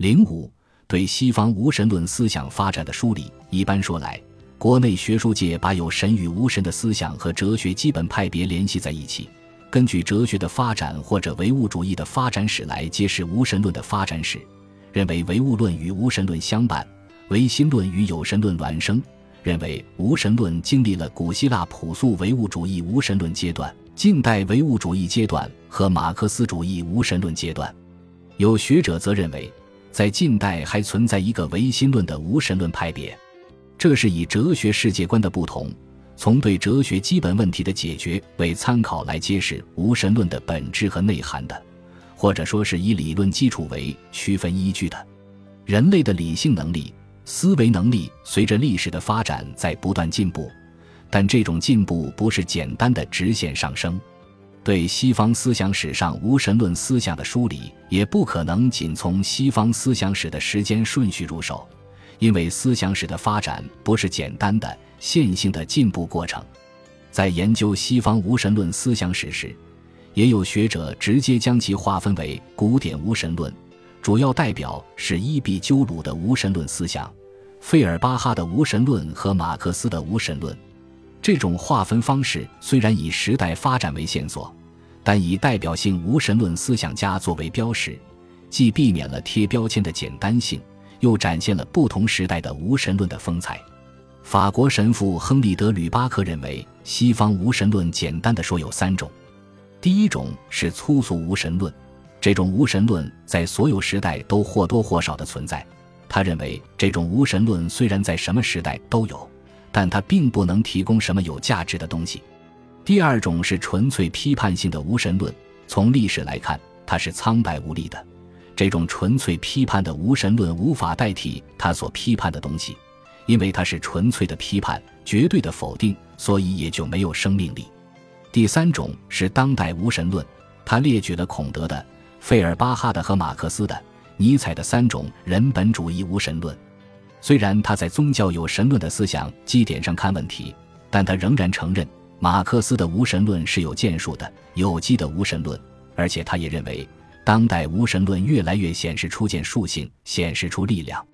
零五对西方无神论思想发展的梳理。一般说来，国内学术界把有神与无神的思想和哲学基本派别联系在一起，根据哲学的发展或者唯物主义的发展史来揭示无神论的发展史，认为唯物论与无神论相伴，唯心论与有神论孪生，认为无神论经历了古希腊朴素唯物主义无神论阶段、近代唯物主义阶段和马克思主义无神论阶段。有学者则认为，在近代还存在一个唯心论的无神论派别。这是以哲学世界观的不同，从对哲学基本问题的解决为参考来揭示无神论的本质和内涵的，或者说是以理论基础为区分依据的。人类的理性能力、思维能力随着历史的发展在不断进步，但这种进步不是简单的直线上升。对西方思想史上无神论思想的梳理，也不可能仅从西方思想史的时间顺序入手。因为思想史的发展不是简单的线性的进步过程，在研究西方无神论思想史时，也有学者直接将其划分为古典无神论，主要代表是伊壁鸠鲁的无神论思想、费尔巴哈的无神论和马克思的无神论。这种划分方式虽然以时代发展为线索，但以代表性无神论思想家作为标识，既避免了贴标签的简单性。又展现了不同时代的无神论的风采。法国神父亨利·德吕巴克认为，西方无神论简单的说有三种。第一种是粗俗无神论，这种无神论在所有时代都或多或少的存在。他认为，这种无神论虽然在什么时代都有，但它并不能提供什么有价值的东西。第二种是纯粹批判性的无神论，从历史来看，它是苍白无力的。这种纯粹批判的无神论无法代替他所批判的东西，因为它是纯粹的批判、绝对的否定，所以也就没有生命力。第三种是当代无神论，他列举了孔德的、费尔巴哈的和马克思的、尼采的三种人本主义无神论。虽然他在宗教有神论的思想基点上看问题，但他仍然承认马克思的无神论是有建树的、有机的无神论，而且他也认为。当代无神论越来越显示出建树性，显示出力量。